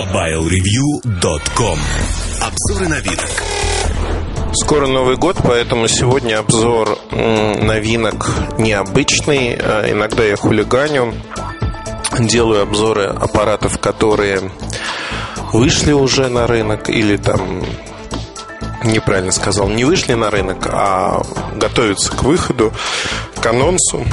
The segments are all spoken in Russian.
MobileReview.com Обзоры новинок Скоро Новый год, поэтому сегодня обзор новинок необычный. А иногда я хулиганю, делаю обзоры аппаратов, которые вышли уже на рынок или там неправильно сказал, не вышли на рынок, а готовятся к выходу, к анонсу.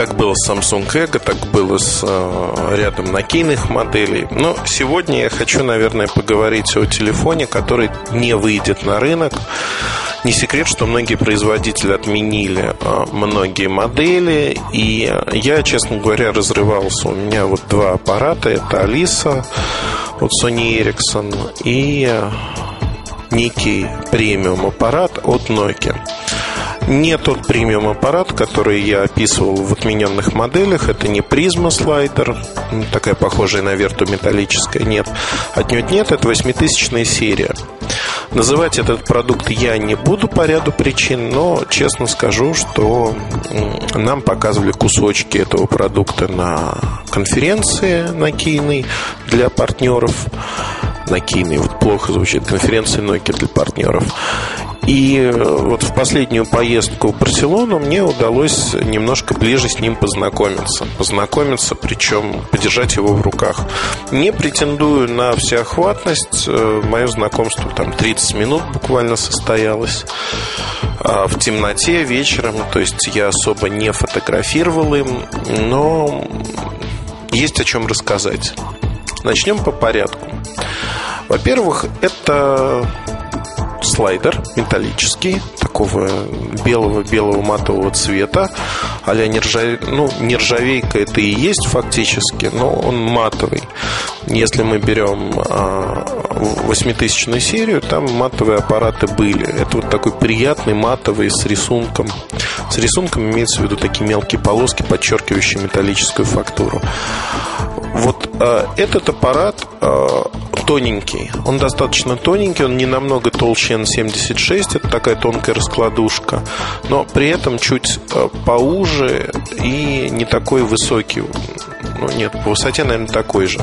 Так было с Samsung Echo, так было с э, рядом накийных моделей. Но сегодня я хочу, наверное, поговорить о телефоне, который не выйдет на рынок. Не секрет, что многие производители отменили э, многие модели, и я, честно говоря, разрывался. У меня вот два аппарата. Это Alisa от Sony Ericsson и э, некий премиум аппарат от Nokia. Не тот премиум аппарат, который я описывал в отмененных моделях. Это не призма слайдер, такая похожая на верту металлическая. Нет, отнюдь нет, это восьмитысячная серия. Называть этот продукт я не буду по ряду причин, но честно скажу, что нам показывали кусочки этого продукта на конференции на Кийной для партнеров. На Кийной, вот плохо звучит, конференции Nokia для партнеров. И э, вот в последнюю поездку в Барселону мне удалось немножко ближе с ним познакомиться. Познакомиться, причем подержать его в руках. Не претендую на всеохватность. Э, Мое знакомство там 30 минут буквально состоялось а в темноте вечером. То есть я особо не фотографировал им, но есть о чем рассказать. Начнем по порядку. Во-первых, это слайдер металлический, такого белого-белого матового цвета, а нержавей... ну, нержавейка это и есть фактически, но он матовый. Если мы берем а, восьмитысячную серию, там матовые аппараты были. Это вот такой приятный матовый с рисунком. С рисунком имеется в виду такие мелкие полоски, подчеркивающие металлическую фактуру. Вот э, этот аппарат э, тоненький. Он достаточно тоненький, он не намного толще N76, это такая тонкая раскладушка, но при этом чуть э, поуже и не такой высокий. Ну, нет, по высоте, наверное, такой же.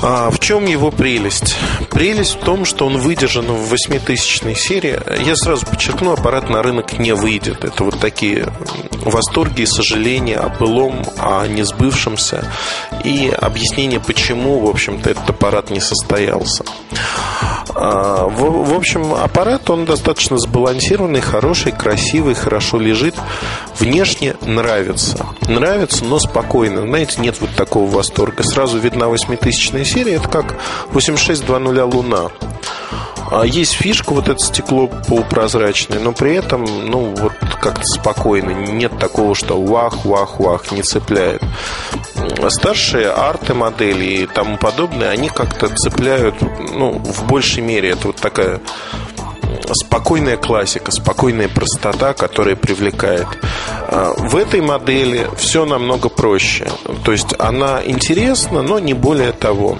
А в чем его прелесть? Прелесть в том, что он выдержан в 8000 серии. Я сразу подчеркну, аппарат на рынок не выйдет. Это вот такие восторги и сожаления о былом, о несбывшемся и объяснение, почему, в общем-то, этот аппарат не состоялся. А, в, в общем, аппарат, он достаточно сбалансированный, хороший, красивый, хорошо лежит. Внешне нравится. Нравится, но спокойно. Знаете, нет вот такого восторга. Сразу видна восьмитысячная серия. Это как 8620 Луна. А есть фишка, вот это стекло полупрозрачное, но при этом, ну, вот как-то спокойно. Нет такого, что вах, вах, вах, не цепляет. Старшие арты модели и тому подобное, они как-то цепляют, ну, в большей мере. Это вот такая спокойная классика, спокойная простота, которая привлекает. А, в этой модели все намного проще. То есть она интересна, но не более того.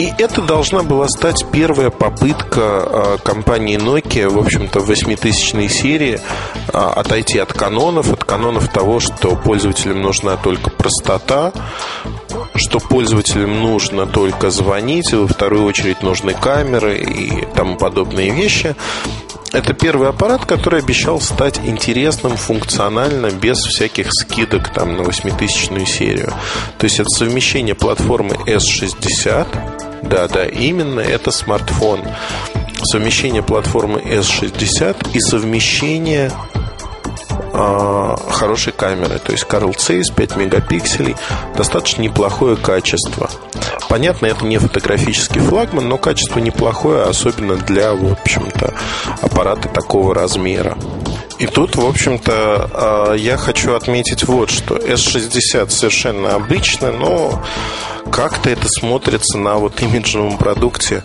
И это должна была стать первая попытка а, компании Nokia, в общем-то, в 8000 серии а, отойти от канонов, от канонов того, что пользователям нужна только простота, что пользователям нужно только звонить, и во вторую очередь нужны камеры и тому подобные вещи. Это первый аппарат, который обещал стать интересным функционально, без всяких скидок там, на 8000 серию. То есть это совмещение платформы S60 да, да, именно это смартфон. Совмещение платформы S60 и совмещение э, хорошей камеры. То есть Carl Zeiss 5 мегапикселей. Достаточно неплохое качество. Понятно, это не фотографический флагман, но качество неплохое, особенно для, в общем-то, аппарата такого размера. И тут, в общем-то, а, я хочу отметить вот что. S60 совершенно обычно, но как-то это смотрится на вот имиджевом продукте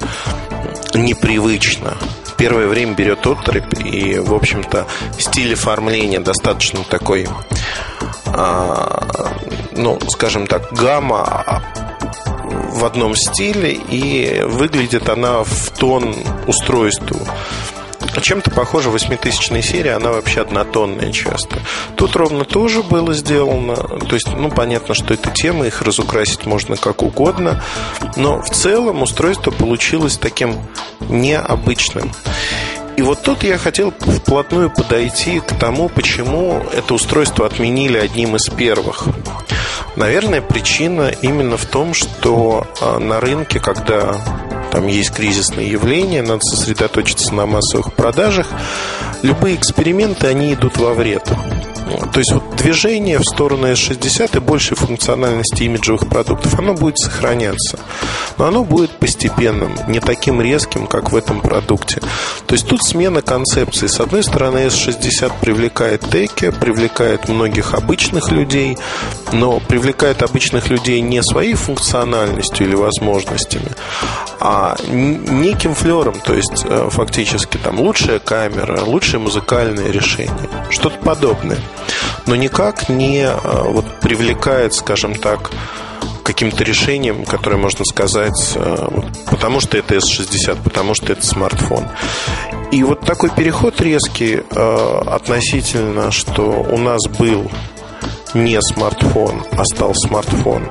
непривычно. Первое время берет отрыв и, в общем-то, стиль оформления достаточно такой, а, ну, скажем так, гамма в одном стиле, и выглядит она в тон устройству Чем-то похожа 8000 серия, она вообще однотонная часто. Тут ровно тоже было сделано. То есть, ну, понятно, что это тема, их разукрасить можно как угодно. Но в целом устройство получилось таким необычным. И вот тут я хотел вплотную подойти к тому, почему это устройство отменили одним из первых. Наверное, причина именно в том, что а, на рынке, когда там есть кризисные явления, надо сосредоточиться на массовых продажах, любые эксперименты, они идут во вред. То есть вот движение в сторону S60 и большей функциональности имиджевых продуктов, оно будет сохраняться. Но оно будет постепенным, не таким резким, как в этом продукте. То есть тут смена концепции. С одной стороны, S60 привлекает теки, привлекает многих обычных людей, но привлекает обычных людей не своей функциональностью или возможностями, а неким флером, то есть э, фактически там лучшая камера, лучшее музыкальное решение, что-то подобное но никак не э, вот, привлекает, скажем так, каким-то решением, которое можно сказать, э, потому что это S60, потому что это смартфон. И вот такой переход резкий относительно, что у нас был не смартфон, а стал смартфон,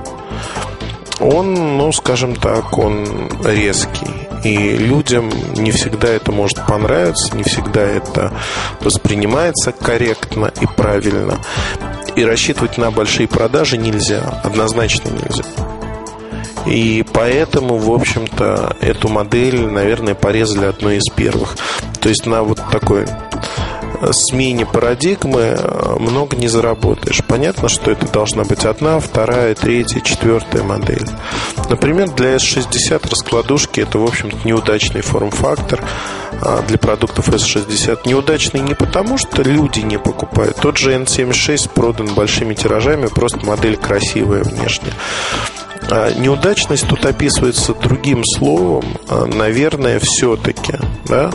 он, ну, скажем так, он резкий. И людям не всегда это может понравиться, не всегда это воспринимается корректно и правильно. И рассчитывать на большие продажи нельзя, однозначно нельзя. И поэтому, в общем-то, эту модель, наверное, порезали одной из первых. То есть на вот такой смене парадигмы э, много не заработаешь. Понятно, что это должна быть одна, вторая, третья, четвертая модель. Например, для S60 раскладушки это, в общем-то, неудачный форм-фактор а для продуктов S60. Неудачный не потому, что люди не покупают. Тот же N76 продан большими тиражами, просто модель красивая внешне. А неудачность тут описывается другим словом, а, наверное, все-таки. Да?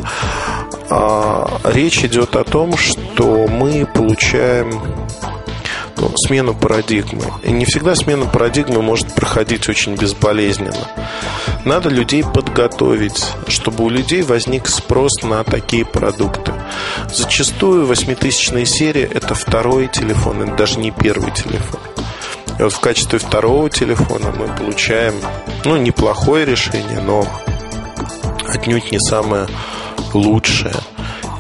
А, речь идет о том, что мы получаем ну, смену парадигмы. И не всегда смена парадигмы может проходить очень безболезненно. Надо людей подготовить, чтобы у людей возник спрос на такие продукты. Зачастую восьмитысячная серия – это второй телефон, это даже не первый телефон. И вот в качестве второго телефона мы получаем, ну, неплохое решение, но отнюдь не самое лучшее,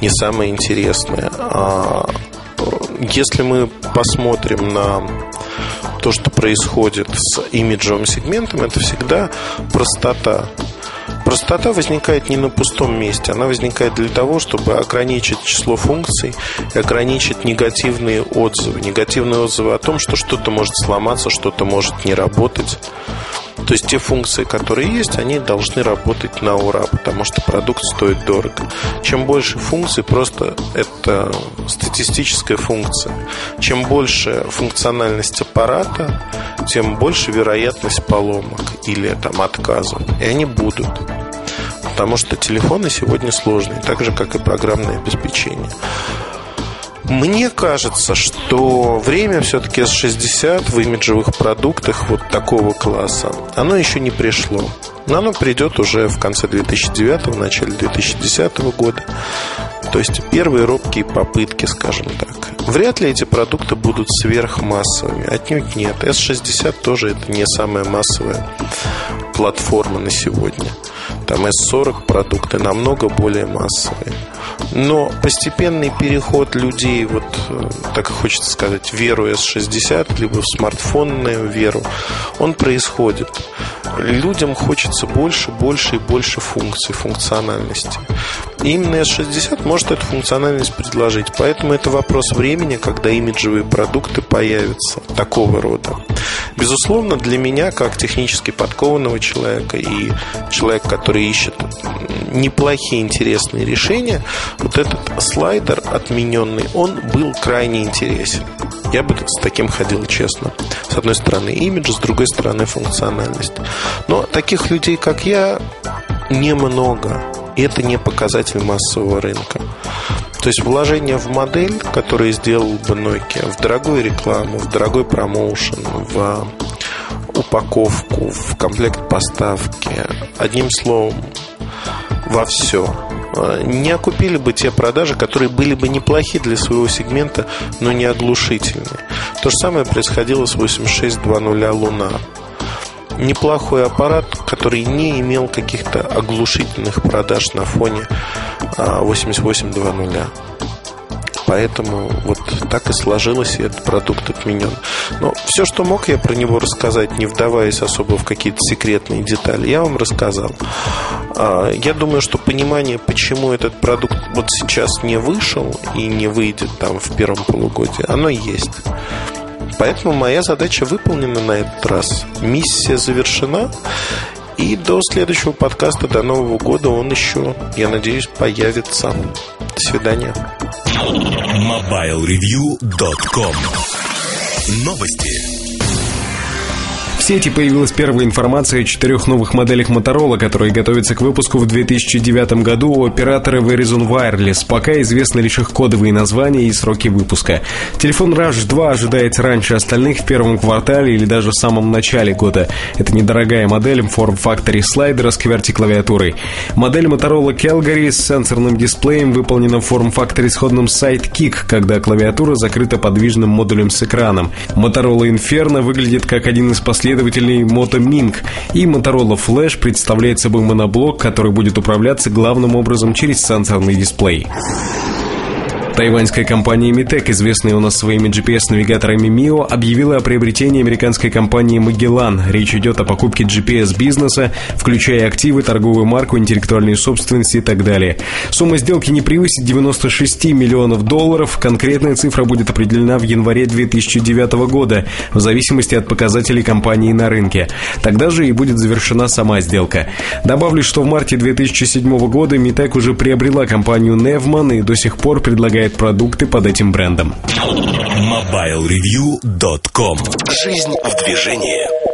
не самое интересное. А если мы посмотрим на то, что происходит с имиджевым сегментом, это всегда простота. Простота возникает не на пустом месте, она возникает для того, чтобы ограничить число функций и ограничить негативные отзывы. Негативные отзывы о том, что что-то может сломаться, что-то может не работать. То есть те функции, которые есть, они должны работать на ура, потому что продукт стоит дорого. Чем больше функций, просто это статистическая функция. Чем больше функциональность аппарата, тем больше вероятность поломок или там отказов. И они будут. Потому что телефоны сегодня сложные, так же, как и программное обеспечение. Мне кажется, что время все-таки с 60 в имиджевых продуктах вот такого класса, оно еще не пришло. Но оно придет уже в конце 2009, в начале 2010 года. То есть первые робкие попытки, скажем так. Вряд ли эти продукты будут сверхмассовыми. Отнюдь нет. S60 тоже это не самая массовая платформа на сегодня. Там S40 продукты намного более массовые. Но постепенный переход людей, вот э, так хочется сказать, в веру S60, либо в смартфонную веру, он происходит. Людям хочется больше, больше и больше функций, функциональности. И именно S60 может эту функциональность предложить. Поэтому это вопрос времени, когда имиджевые продукты появятся такого рода. Безусловно, для меня, как технически подкованного человека и человека, который ищет неплохие, интересные решения, вот этот слайдер отмененный, он был крайне интересен. Я бы с таким ходил честно. С одной стороны имидж, с другой стороны функциональность. Но таких людей, как я, немного. И это не показатель массового рынка. То есть вложение в модель, которую сделал бы Nokia, в дорогую рекламу, в дорогой промоушен, в упаковку, в комплект поставки, одним словом, во все. э, не окупили бы те продажи, которые были бы неплохи для своего сегмента, но не оглушительные. То же самое происходило с 8620 Луна. Неплохой аппарат, который не имел каких-то оглушительных продаж на фоне 8820. А, Поэтому вот так и сложилось, и этот продукт отменен. Но все, что мог я про него рассказать, не вдаваясь особо в какие-то секретные детали, я вам рассказал. А, я думаю, что понимание, почему этот продукт вот сейчас не вышел и не выйдет там в первом полугодии, оно есть. Поэтому моя задача выполнена на этот раз. Миссия завершена. И до следующего подкаста, до Нового года он еще, я надеюсь, появится. До свидания. MobileReview.com Новости сети появилась первая информация о четырех новых моделях Motorola, которые готовятся к выпуску в 2009 году у оператора Verizon Wireless. Пока известны лишь их кодовые названия и сроки выпуска. Телефон Rush 2 ожидается раньше остальных в первом квартале или даже в самом начале года. Это недорогая модель в форм-факторе слайдера с QWERTY-клавиатурой. Модель Motorola Calgary с сенсорным дисплеем выполнена в форм-факторе сходном Sidekick, когда клавиатура закрыта подвижным модулем с экраном. Motorola Inferno выглядит как один из последних последователей Moto Ming, и Motorola Flash представляет собой моноблок, который будет управляться главным образом через сенсорный дисплей. Тайваньская компания Mitec, известная у нас своими GPS-навигаторами MIO, объявила о приобретении американской компании Magellan. Речь идет о покупке GPS-бизнеса, включая активы, торговую марку, интеллектуальную собственность и так далее. Сумма сделки не превысит 96 миллионов долларов. Конкретная цифра будет определена в январе 2009 года, в зависимости от показателей компании на рынке. Тогда же и будет завершена сама сделка. Добавлю, что в марте 2007 года Mitec уже приобрела компанию Nevman и до сих пор предлагает предлагает продукты под этим брендом. MobileReview.com Жизнь в движении